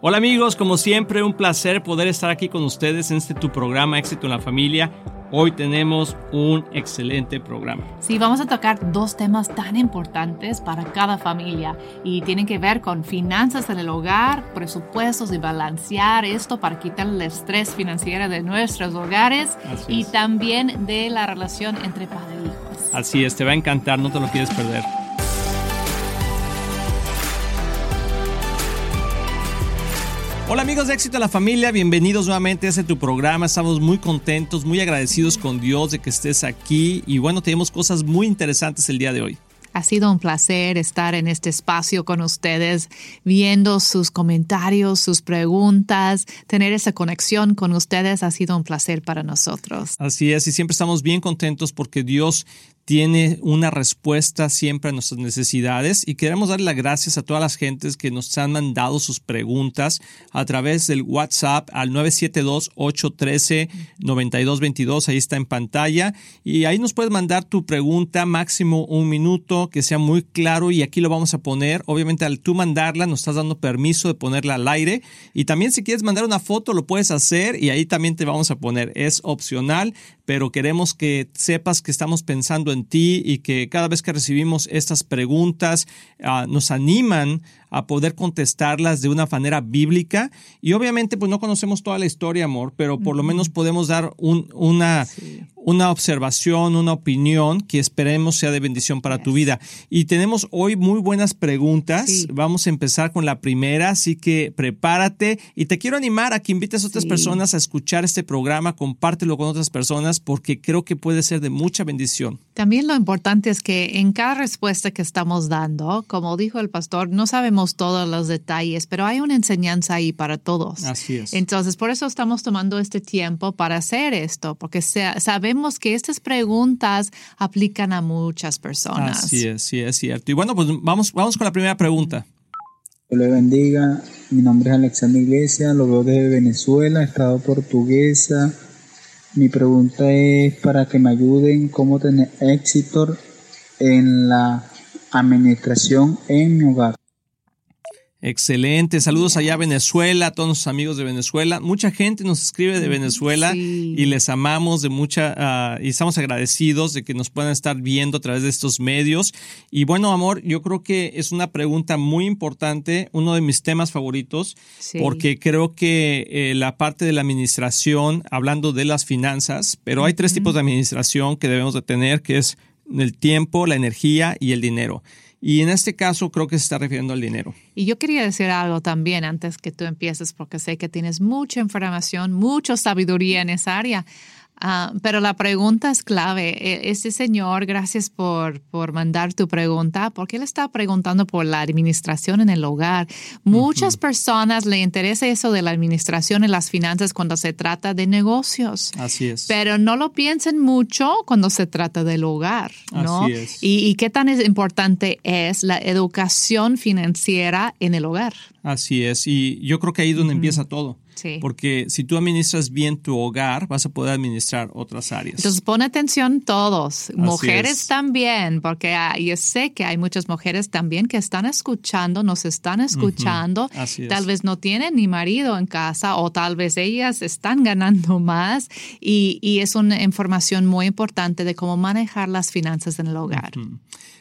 Hola amigos, como siempre un placer poder estar aquí con ustedes en este tu programa Éxito en la Familia. Hoy tenemos un excelente programa. Sí, vamos a tocar dos temas tan importantes para cada familia y tienen que ver con finanzas en el hogar, presupuestos y balancear esto para quitar el estrés financiero de nuestros hogares y también de la relación entre padre e hijos. Así es, te va a encantar, no te lo quieres perder. Hola amigos de Éxito a la Familia, bienvenidos nuevamente a este tu programa. Estamos muy contentos, muy agradecidos con Dios de que estés aquí y bueno, tenemos cosas muy interesantes el día de hoy. Ha sido un placer estar en este espacio con ustedes, viendo sus comentarios, sus preguntas, tener esa conexión con ustedes ha sido un placer para nosotros. Así es, y siempre estamos bien contentos porque Dios tiene una respuesta siempre a nuestras necesidades y queremos darle las gracias a todas las gentes que nos han mandado sus preguntas a través del WhatsApp al 972-813-9222, ahí está en pantalla y ahí nos puedes mandar tu pregunta máximo un minuto, que sea muy claro y aquí lo vamos a poner. Obviamente al tú mandarla nos estás dando permiso de ponerla al aire y también si quieres mandar una foto lo puedes hacer y ahí también te vamos a poner. Es opcional, pero queremos que sepas que estamos pensando en ti y que cada vez que recibimos estas preguntas ah, nos animan a poder contestarlas de una manera bíblica. Y obviamente, pues no conocemos toda la historia, amor, pero por lo menos podemos dar una, una observación, una opinión que esperemos sea de bendición para tu vida. Y tenemos hoy muy buenas preguntas. Vamos a empezar con la primera, así que prepárate y te quiero animar a que invites a otras personas a escuchar este programa, compártelo con otras personas porque creo que puede ser de mucha bendición. También lo importante es que en cada respuesta que estamos dando, como dijo el pastor, no sabemos todos los detalles, pero hay una enseñanza ahí para todos. Así es. Entonces, por eso estamos tomando este tiempo para hacer esto, porque sabemos que estas preguntas aplican a muchas personas. Así es, sí, es cierto. Y bueno, pues vamos, vamos con la primera pregunta. Dios le bendiga. Mi nombre es Alexander Iglesias, lo veo desde Venezuela, estado portuguesa. Mi pregunta es para que me ayuden cómo tener éxito en la administración en mi hogar. Excelente, saludos allá a Venezuela, a todos los amigos de Venezuela. Mucha gente nos escribe de Venezuela y les amamos de mucha ah, y estamos agradecidos de que nos puedan estar viendo a través de estos medios. Y bueno, amor, yo creo que es una pregunta muy importante, uno de mis temas favoritos, porque creo que eh, la parte de la administración, hablando de las finanzas, pero hay tres tipos de administración que debemos de tener, que es el tiempo, la energía y el dinero. Y en este caso creo que se está refiriendo al dinero. Y yo quería decir algo también antes que tú empieces, porque sé que tienes mucha información, mucha sabiduría en esa área. Ah, pero la pregunta es clave. Este señor, gracias por, por mandar tu pregunta, porque él está preguntando por la administración en el hogar. Muchas personas le interesa eso de la administración en las finanzas cuando se trata de negocios. Así es. Pero no lo piensen mucho cuando se trata del hogar, ¿no? Así es. Y, y qué tan importante es la educación financiera en el hogar. Así es. Y yo creo que ahí es donde empieza todo. Porque si tú administras bien tu hogar, vas a poder administrar otras áreas. Entonces pon atención todos, mujeres también, porque yo sé que hay muchas mujeres también que están escuchando, nos están escuchando. Tal vez no tienen ni marido en casa o tal vez ellas están ganando más. Y, es una información muy importante de cómo manejar las finanzas en el hogar.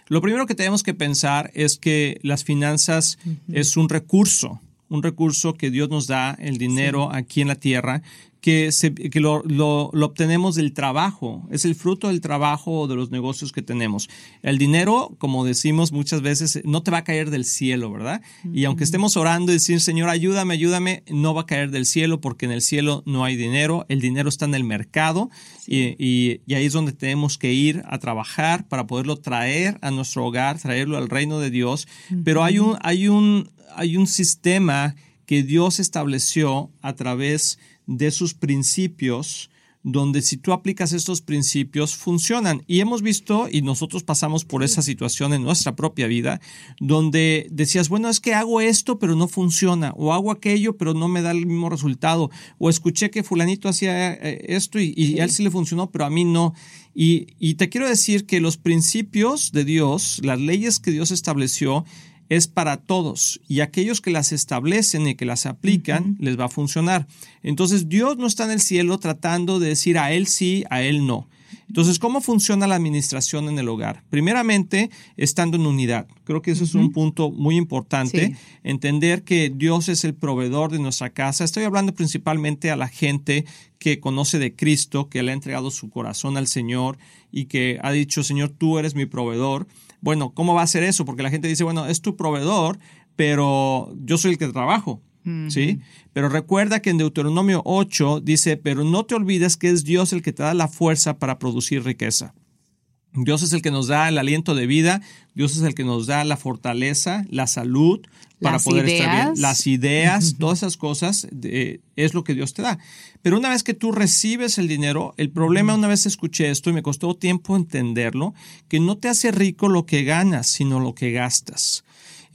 Lo primero que tenemos que pensar es que las finanzas es un recurso un recurso que Dios nos da, el dinero aquí en la tierra, que, se, que lo, lo, obtenemos del trabajo, es el fruto del trabajo o de los negocios que tenemos. El dinero, como decimos muchas veces, no te va a caer del cielo, ¿verdad? Y aunque estemos orando y decir, Señor, ayúdame, ayúdame, no va a caer del cielo porque en el cielo no hay dinero, el dinero está en el mercado y, y, y, ahí es donde tenemos que ir a trabajar para poderlo traer a nuestro hogar, traerlo al reino de Dios. Pero hay un, hay un, hay un sistema que Dios estableció a través de sus principios, donde si tú aplicas estos principios funcionan. Y hemos visto, y nosotros pasamos por esa situación en nuestra propia vida, donde decías, bueno, es que hago esto, pero no funciona, o hago aquello, pero no me da el mismo resultado, o escuché que fulanito hacía eh, esto y, a él sí le funcionó, pero a mí no. Y, y te quiero decir que los principios de Dios, las leyes que Dios estableció, es para todos y aquellos que las establecen y que las aplican les va a funcionar. Entonces Dios no está en el cielo tratando de decir a Él sí, a Él no. Entonces, ¿cómo funciona la administración en el hogar? Primeramente, estando en unidad. Creo que eso es un punto muy importante, entender que Dios es el proveedor de nuestra casa. Estoy hablando principalmente a la gente que conoce de Cristo, que le ha entregado su corazón al Señor y que ha dicho, Señor, tú eres mi proveedor. Bueno, ¿cómo va a ser eso? Porque la gente dice, bueno, es tu proveedor, pero yo soy el que trabajo. ¿Sí? Pero recuerda que en Deuteronomio 8 dice, pero no te olvides que es Dios el que te da la fuerza para producir riqueza. Dios es el que nos da el aliento de vida, Dios es el que nos da la fortaleza, la salud para poder estar bien, las ideas, todas esas cosas es lo que Dios te da. Pero una vez que tú recibes el dinero, el problema, una vez escuché esto y me costó tiempo entenderlo, que no te hace rico lo que ganas, sino lo que gastas.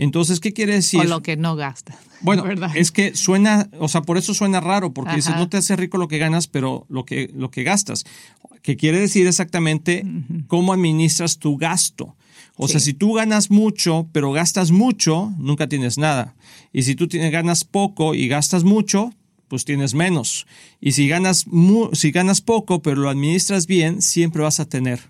Entonces, ¿qué quiere decir? O lo que no gastas. Bueno, es que suena, o sea, por eso suena raro, porque dices, no te hace rico lo que ganas, pero lo que, lo que gastas. Que quiere decir exactamente cómo administras tu gasto. O sea, si tú ganas mucho, pero gastas mucho, nunca tienes nada. Y si tú tienes, ganas poco y gastas mucho, pues tienes menos. Y si ganas, si ganas poco, pero lo administras bien, siempre vas a tener.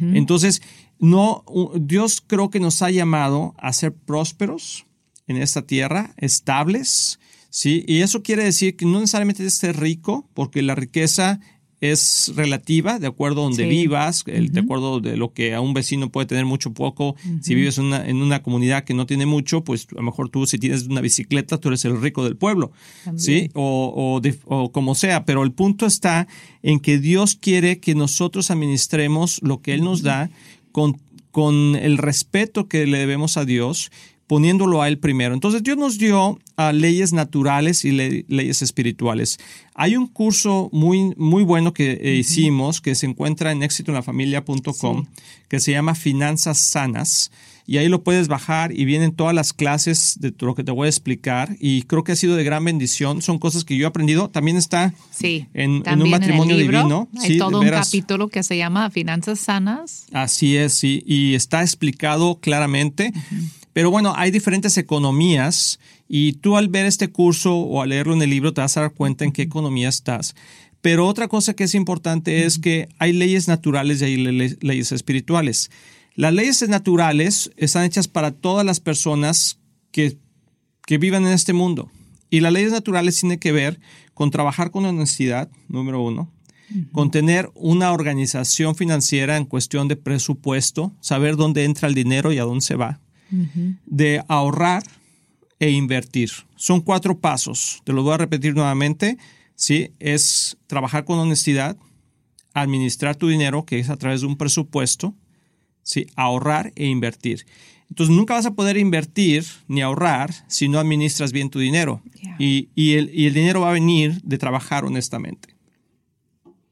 Entonces, no, Dios creo que nos ha llamado a ser prósperos en esta tierra, estables, ¿sí? Y eso quiere decir que no necesariamente es ser rico, porque la riqueza es relativa, de acuerdo a donde vivas, de acuerdo de lo que a un vecino puede tener mucho poco. Si vives en una, en una, comunidad que no tiene mucho, pues a lo mejor tú si tienes una bicicleta, tú eres el rico del pueblo, ¿sí? O, o, como sea, pero el punto está en que Dios quiere que nosotros administremos lo que Él nos da con, con el respeto que le debemos a Dios, poniéndolo a Él primero. Entonces Dios nos dio a leyes naturales y leyes espirituales. Hay un curso muy, muy bueno que eh, hicimos que se encuentra en éxitoenlafamilia.com que se llama Finanzas Sanas y ahí lo puedes bajar y vienen todas las clases de lo que te voy a explicar y creo que ha sido de gran bendición. Son cosas que yo he aprendido. También está en, un matrimonio divino. Hay todo un capítulo que se llama Finanzas Sanas. Así es, sí, y está explicado claramente. Pero bueno, hay diferentes economías y tú al ver este curso o al leerlo en el libro te vas a dar cuenta en qué economía estás. Pero otra cosa que es importante es que hay leyes naturales y hay leyes espirituales. Las leyes naturales están hechas para todas las personas que, que vivan en este mundo. Y las leyes naturales tienen que ver con trabajar con honestidad, número uno, con tener una organización financiera en cuestión de presupuesto, saber dónde entra el dinero y a dónde se va, de ahorrar e invertir. Son cuatro pasos. Te lo voy a repetir nuevamente. ¿sí? Es trabajar con honestidad, administrar tu dinero, que es a través de un presupuesto, ¿sí? ahorrar e invertir. Entonces nunca vas a poder invertir ni ahorrar si no administras bien tu dinero. Y, el, y el dinero va a venir de trabajar honestamente.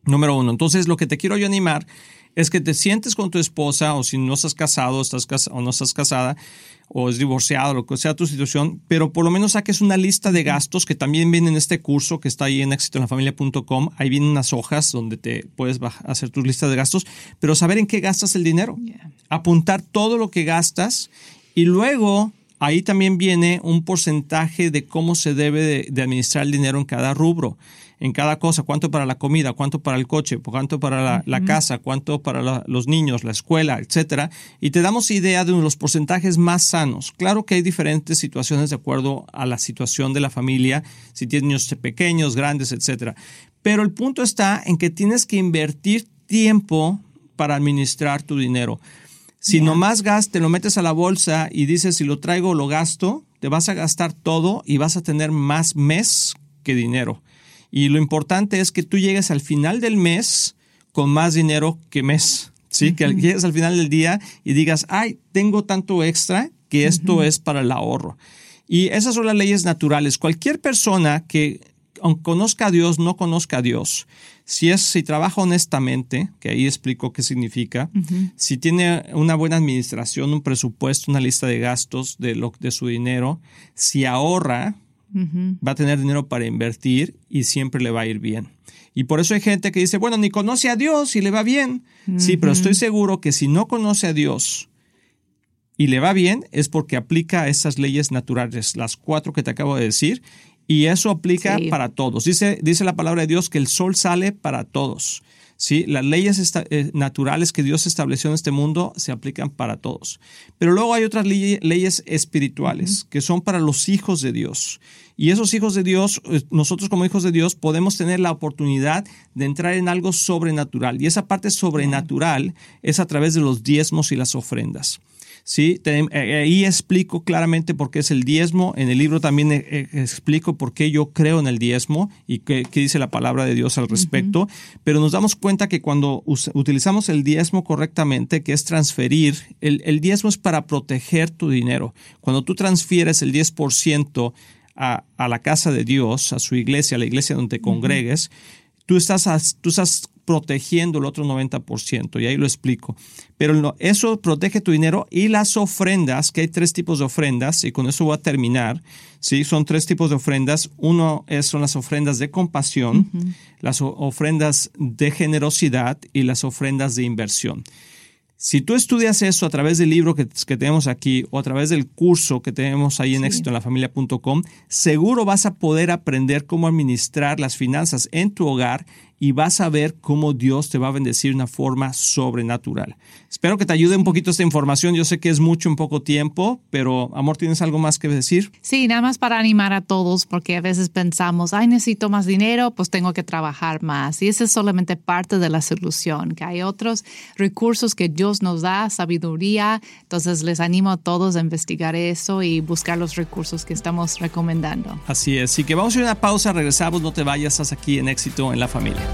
Número uno. Entonces lo que te quiero yo animar es que te sientes con tu esposa o si no estás casado estás o no estás casada o es divorciado, lo que sea tu situación, pero por lo menos saques una lista de gastos que también viene en este curso que está ahí en exitoenlafamilia.com. Ahí vienen unas hojas donde te puedes hacer tu lista de gastos, pero saber en qué gastas el dinero. Apuntar todo lo que gastas y luego ahí también viene un porcentaje de cómo se debe de administrar el dinero en cada rubro en cada cosa, cuánto para la comida, cuánto para el coche, cuánto para la, casa, cuánto para los niños, la escuela, etcétera, y te damos idea de los porcentajes más sanos. Claro que hay diferentes situaciones de acuerdo a la situación de la familia, si tienes niños pequeños, grandes, etcétera. Pero el punto está en que tienes que invertir tiempo para administrar tu dinero. Si nomás gas, te lo metes a la bolsa y dices si lo traigo o lo gasto, te vas a gastar todo y vas a tener más mes que dinero. Y lo importante es que tú llegues al final del mes con más dinero que mes. ¿sí? Que llegues al final del día y digas, ay, tengo tanto extra que esto es para el ahorro. Y esas son las leyes naturales. Cualquier persona que conozca a Dios, no conozca a Dios, si es, si trabaja honestamente, que ahí explico qué significa, si tiene una buena administración, un presupuesto, una lista de gastos de, lo, de su dinero, si ahorra, va a tener dinero para invertir y siempre le va a ir bien. Y por eso hay gente que dice, bueno, ni conoce a Dios y le va bien. Sí, pero estoy seguro que si no conoce a Dios y le va bien es porque aplica esas leyes naturales, las cuatro que te acabo de decir, y eso aplica para todos. Dice, dice la palabra de Dios que el sol sale para todos. ¿sí? Las leyes eh, naturales que Dios estableció en este mundo se aplican para todos. Pero luego hay otras leyes espirituales que son para los hijos de Dios. Y esos hijos de Dios, eh, nosotros como hijos de Dios, podemos tener la oportunidad de entrar en algo sobrenatural. Y esa parte sobrenatural es a través de los diezmos y las ofrendas. ¿sí? Eh, ahí explico claramente por qué es el diezmo. En el libro también eh, explico por qué yo creo en el diezmo y qué, dice la palabra de Dios al respecto. Pero nos damos cuenta que cuando utilizamos el diezmo correctamente, que es transferir, el, el diezmo es para proteger tu dinero. Cuando tú transfieres el 10%, a, la casa de Dios, a su iglesia, a la iglesia donde te congregues, tú estás, tú estás protegiendo el otro 90%, y ahí lo explico. Pero eso protege tu dinero y las ofrendas, que hay tres tipos de ofrendas, y con eso voy a terminar. ¿sí? Son tres tipos de ofrendas. Uno es, son las ofrendas de compasión, las ofrendas de generosidad y las ofrendas de inversión. Si tú estudias eso a través del libro que, tenemos aquí o a través del curso que tenemos ahí en sí. éxitoenlafamilia.com, seguro vas a poder aprender cómo administrar las finanzas en tu hogar y vas a ver cómo Dios te va a bendecir de una forma sobrenatural. Espero que te ayude un poquito esta información. Yo sé que es mucho en poco tiempo, pero amor, ¿tienes algo más que decir? Sí, nada más para animar a todos, porque a veces pensamos, ay, necesito más dinero, pues tengo que trabajar más. Y esa es solamente parte de la solución, que hay otros recursos que Dios nos da, sabiduría. Entonces les animo a todos a investigar eso y buscar los recursos que estamos recomendando. Así es. Así que vamos a ir a una pausa, regresamos, no te vayas, estás aquí en éxito en la familia.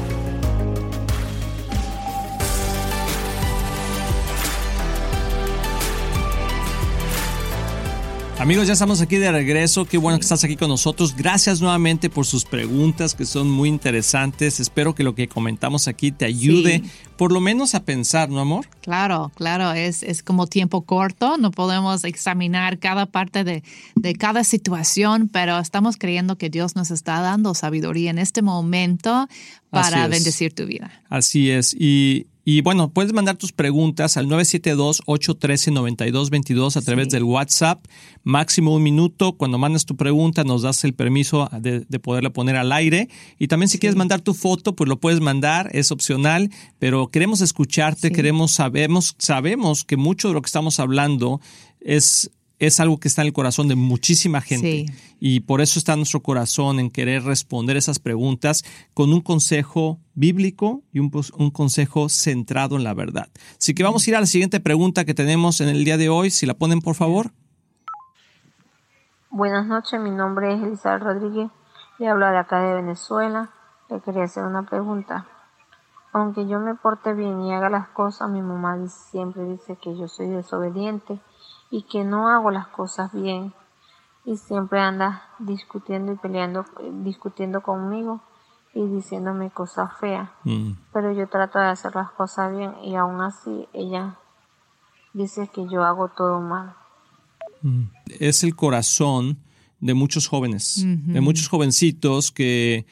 Amigos, ya estamos aquí de regreso. Qué bueno que estás aquí con nosotros. Gracias nuevamente por sus preguntas que son muy interesantes. Espero que lo que comentamos aquí te ayude por lo menos a pensar, ¿no, amor? Claro, claro. Es, es como tiempo corto. No podemos examinar cada parte de, de cada situación, pero estamos creyendo que Dios nos está dando sabiduría en este momento para bendecir tu vida. Así es. Y, y bueno, puedes mandar tus preguntas al 972-813-9222 a través del WhatsApp. Máximo un minuto. Cuando mandas tu pregunta, nos das el permiso de, poderla poner al aire. Y también si quieres mandar tu foto, pues lo puedes mandar, es opcional. Pero queremos escucharte, queremos, sabemos, sabemos que mucho de lo que estamos hablando es es algo que está en el corazón de muchísima gente. Y por eso está nuestro corazón en querer responder esas preguntas con un consejo bíblico y un, un, consejo centrado en la verdad. Así que vamos a ir a la siguiente pregunta que tenemos en el día de hoy. Si la ponen, por favor. Buenas noches, mi nombre es Elizabeth Rodríguez. Le hablo de acá de Venezuela. Le quería hacer una pregunta. Aunque yo me porte bien y haga las cosas, mi mamá siempre dice que yo soy desobediente y que no hago las cosas bien y siempre anda discutiendo y peleando, discutiendo conmigo y diciéndome cosas feas. Mm. Pero yo trato de hacer las cosas bien y aún así ella dice que yo hago todo mal. Mm. Es el corazón de muchos jóvenes, de muchos jovencitos que,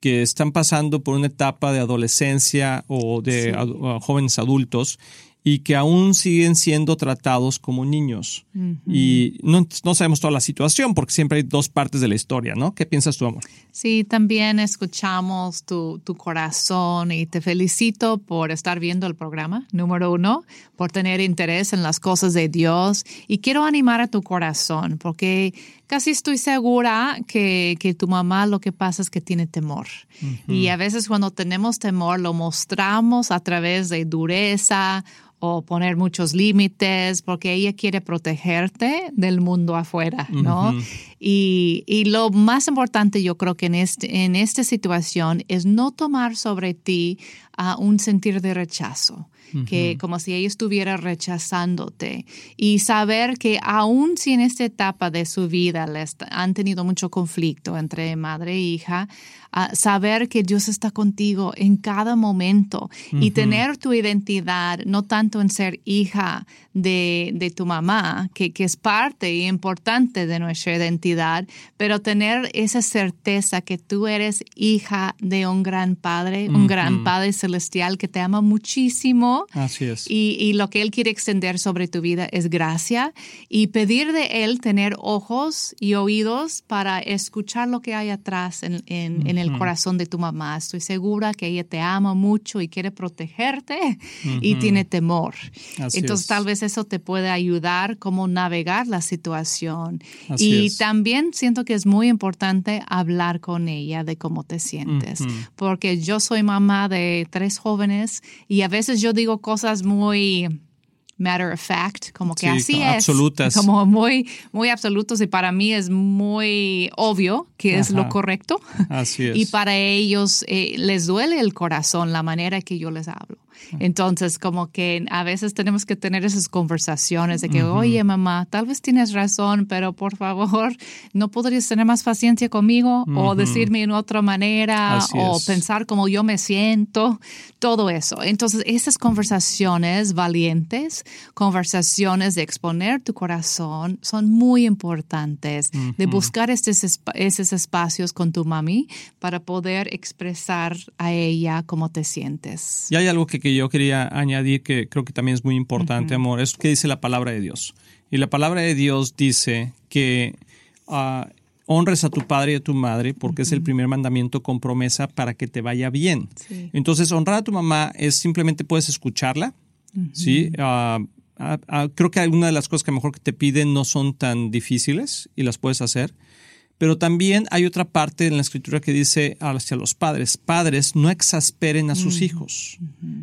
que están pasando por una etapa de adolescencia o de jóvenes adultos y que aún siguen siendo tratados como niños. Y no, no, sabemos toda la situación porque siempre hay dos partes de la historia, ¿no? ¿Qué piensas tú, amor? Sí, también escuchamos tu, tu corazón y te felicito por estar viendo el programa, número uno, por tener interés en las cosas de Dios y quiero animar a tu corazón porque casi estoy segura que, que tu mamá lo que pasa es que tiene temor. Y a veces cuando tenemos temor lo mostramos a través de dureza o poner muchos límites, porque ella quiere protegerte del mundo afuera, ¿no? y, y, lo más importante yo creo que en, este, en esta situación es no tomar sobre ti uh, un sentir de rechazo que como si ella estuviera rechazándote. Y saber que aún si en esta etapa de su vida les han tenido mucho conflicto entre madre e hija, saber que Dios está contigo en cada momento y tener tu identidad, no tanto en ser hija de, de tu mamá, que, que, es parte importante de nuestra identidad, pero tener esa certeza que tú eres hija de un gran Padre, un gran Padre celestial que te ama muchísimo. Así es. Y, y lo que Él quiere extender sobre tu vida es gracia y pedir de Él tener ojos y oídos para escuchar lo que hay atrás en, en, en el el corazón de tu mamá. Estoy segura que ella te ama mucho y quiere protegerte y tiene temor. Entonces tal vez eso te puede ayudar cómo navegar la situación. y también siento que es muy importante hablar con ella de cómo te sientes, porque yo soy mamá de tres jóvenes y a veces yo digo cosas muy matter of fact, como que así es. Absolutas. Como muy, muy absolutos y para mí es muy obvio que es lo correcto. Así es. Y para ellos eh, les duele el corazón la manera que yo les hablo. Entonces, como que a veces tenemos que tener esas conversaciones de que, oye, mamá, tal vez tienes razón, pero por favor, ¿no podrías tener más paciencia conmigo o decirme en otra manera o pensar como yo me siento? Todo eso. Entonces, esas conversaciones valientes, conversaciones de exponer tu corazón, son muy importantes, de buscar estos, esos espacios con tu mami para poder expresar a ella cómo te sientes. Y hay algo que que yo quería añadir que creo que también es muy importante, amor, es que dice la palabra de Dios. Y la palabra de Dios dice que uh, honres a tu padre y a tu madre porque es el primer mandamiento con promesa para que te vaya bien. Entonces, honrar a tu mamá es simplemente puedes escucharla, ¿sí? Uh, creo que algunas de las cosas que mejor que te piden no son tan difíciles y las puedes hacer. Pero también hay otra parte en la escritura que dice hacia los padres, padres, no exasperen a sus hijos,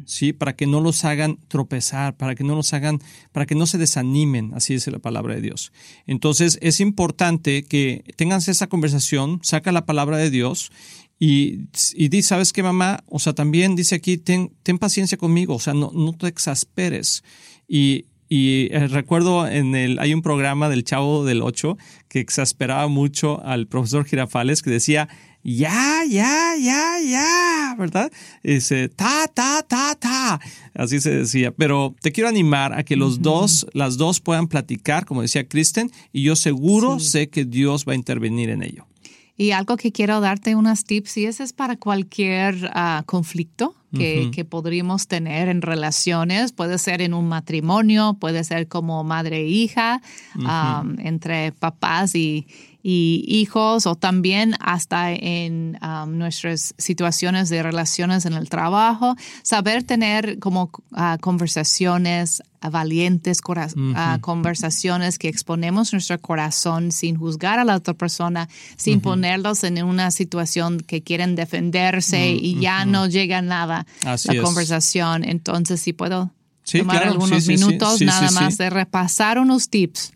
¿sí? Para que no los hagan tropezar, para que no los hagan, para que no se desanimen, así dice la palabra de Dios. Entonces es importante que tengan esa conversación, saca la palabra de Dios y, y di, ¿sabes qué, mamá? O sea, también dice aquí, ten, ten paciencia conmigo, o sea, no, no te exasperes. Y, y eh, recuerdo en el, hay un programa del Chavo del Ocho que exasperaba mucho al profesor Girafales que decía, ya, ya, ya, ya, ¿verdad? dice, ta, ta, ta, ta. Así se decía. Pero te quiero animar a que los dos, las dos puedan platicar, como decía Kristen, y yo seguro sé que Dios va a intervenir en ello. Y algo que quiero darte unas tips, y ese es para cualquier uh, conflicto que, que, podríamos tener en relaciones, puede ser en un matrimonio, puede ser como madre e hija, um, entre papás y, y hijos o también hasta en um, nuestras situaciones de relaciones en el trabajo, saber tener como uh, conversaciones valientes, uh, conversaciones que exponemos nuestro corazón sin juzgar a la otra persona, sin ponerlos en una situación que quieren defenderse y ya no llega nada la conversación. Entonces, si puedo tomar algunos minutos nada más de repasar unos tips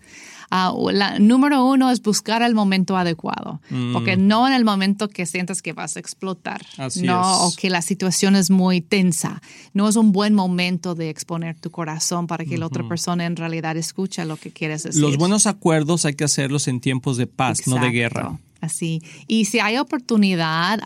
Ah, la, número uno es buscar el momento adecuado, porque mm. no en el momento que sientas que vas a explotar, no, o que la situación es muy tensa. No es un buen momento de exponer tu corazón para que la otra persona en realidad escuche lo que quieres decir. Los buenos acuerdos hay que hacerlos en tiempos de paz, no de guerra. Así. Y si hay oportunidad,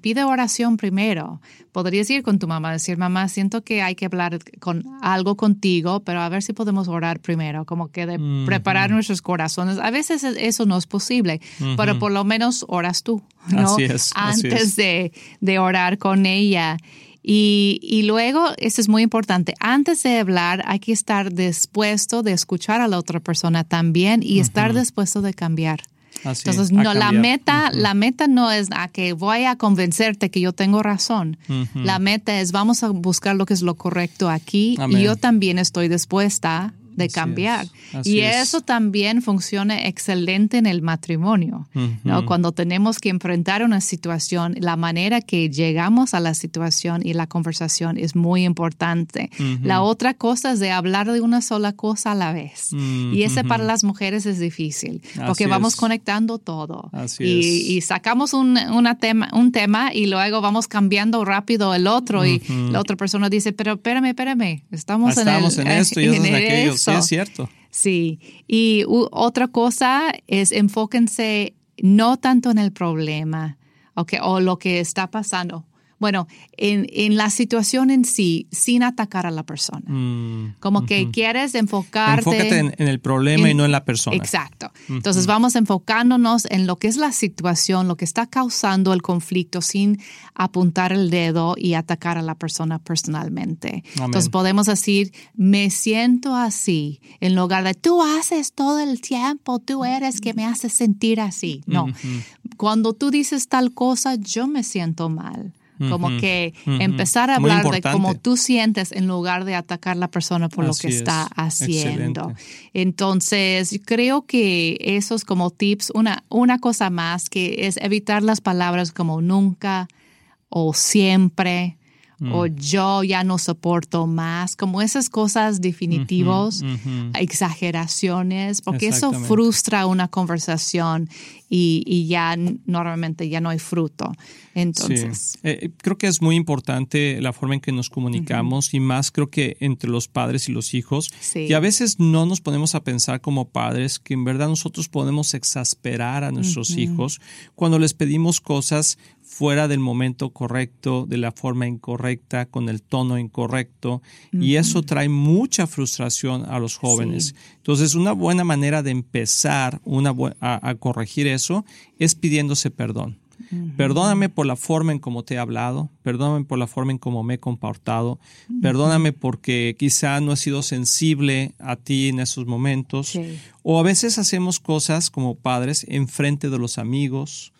pide oración primero. Podrías ir con tu mamá, decir, mamá, siento que hay que hablar con algo contigo, pero a ver si podemos orar primero, como que de preparar nuestros corazones. A veces eso no es posible, pero por lo menos oras tú, ¿no? Así es, Antes De, de orar con ella. Y, y, luego, eso es muy importante, antes de hablar hay que estar dispuesto de escuchar a la otra persona también y estar dispuesto de cambiar. Entonces, no, la meta, la meta no es a que voy a convencerte que yo tengo razón. La meta es vamos a buscar lo que es lo correcto aquí y yo también estoy dispuesta de cambiar. y eso también funciona excelente en el matrimonio. ¿no? Cuando tenemos que enfrentar una situación, la manera que llegamos a la situación y la conversación es muy importante. La otra cosa es de hablar de una sola cosa a la vez. Y ese para las mujeres es difícil, porque vamos conectando todo. Y, y, sacamos un, una tema, un tema y luego vamos cambiando rápido el otro y la otra persona dice, pero espérame, espérame, estamos, en, el, en esto y en, en Sí, es cierto. Sí, y otra cosa es enfóquense no tanto en el problema okay, o lo que está pasando, bueno, en, en, la situación en sí, sin atacar a la persona. Mm, Como que quieres enfocarte. Enfócate en, el problema y no en la persona. Exacto. Entonces vamos enfocándonos en lo que es la situación, lo que está causando el conflicto sin apuntar el dedo y atacar a la persona personalmente. Entonces podemos decir, me siento así, en lugar de tú haces todo el tiempo, tú eres que me haces sentir así. No. Cuando tú dices tal cosa, yo me siento mal. Como que empezar a hablar de cómo tú sientes en lugar de atacar a la persona por lo que está haciendo. Entonces, creo que esos como tips, una, una cosa más que es evitar las palabras como nunca o siempre o mm. yo ya no soporto más, como esas cosas definitivos, exageraciones, porque eso frustra una conversación y, ya normalmente ya no hay fruto. Entonces. Eh, creo que es muy importante la forma en que nos comunicamos y más creo que entre los padres y los hijos. Y a veces no nos ponemos a pensar como padres que en verdad nosotros podemos exasperar a nuestros hijos cuando les pedimos cosas fuera del momento correcto, de la forma incorrecta, con el tono incorrecto, y eso trae mucha frustración a los jóvenes. Entonces, una buena manera de empezar una a, corregir eso es pidiéndose perdón. Perdóname por la forma en cómo te he hablado, perdóname por la forma en cómo me he comportado, perdóname porque quizá no he sido sensible a ti en esos momentos. O a veces hacemos cosas como padres en frente de los amigos,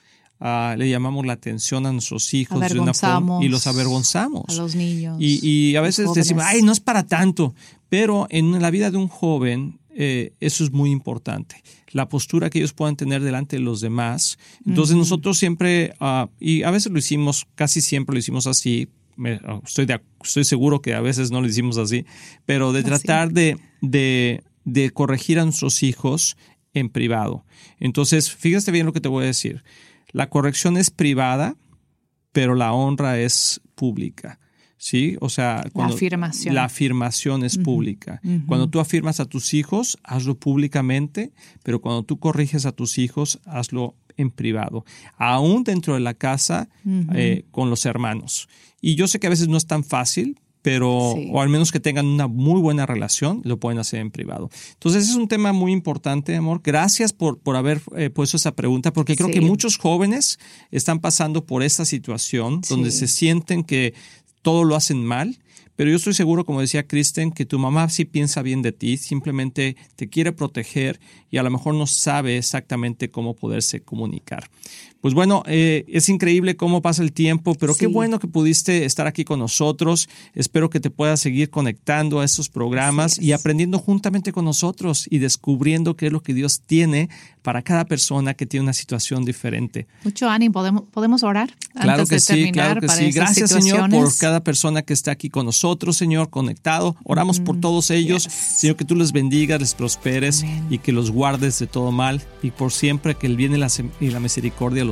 Ah, le llamamos la atención a nuestros hijos de una forma y los avergonzamos. A los niños. Y, a veces decimos, ay, no es para tanto. Pero en la vida de un joven, eh, eso es muy importante. La postura que ellos puedan tener delante de los demás. Entonces, nosotros siempre, ah, y a veces lo hicimos, casi siempre lo hicimos así. Ah, estoy, estoy seguro que a veces no lo hicimos así, pero de tratar de, de, de corregir a nuestros hijos en privado. Entonces, fíjate bien lo que te voy a decir. La corrección es privada, pero la honra es pública. ¿Sí? O sea, cuando la afirmación. La afirmación es pública. Cuando tú afirmas a tus hijos, hazlo públicamente, pero cuando tú corriges a tus hijos, hazlo en privado, aún dentro de la casa eh, con los hermanos. Y yo sé que a veces no es tan fácil, pero o al menos que tengan una muy buena relación, lo pueden hacer en privado. Entonces es un tema muy importante, amor. Gracias por, por haber eh, puesto esa pregunta, porque creo que muchos jóvenes están pasando por esta situación donde se sienten que todo lo hacen mal pero yo estoy seguro, como decía Kristen, que tu mamá sí piensa bien de ti, simplemente te quiere proteger y a lo mejor no sabe exactamente cómo poderse comunicar. Pues bueno, eh, es increíble cómo pasa el tiempo, pero qué bueno que pudiste estar aquí con nosotros. Espero que te puedas seguir conectando a estos programas y aprendiendo juntamente con nosotros y descubriendo qué es lo que Dios tiene para cada persona que tiene una situación diferente. Mucho ánimo, ¿podemos, podemos orar? Claro que sí, claro que sí. Gracias, Señor, por cada persona que está aquí con nosotros, Señor, conectado. Oramos por todos ellos. Señor, que tú les bendigas, les prosperes y que los guardes de todo mal y por siempre que el bien y la, y la misericordia los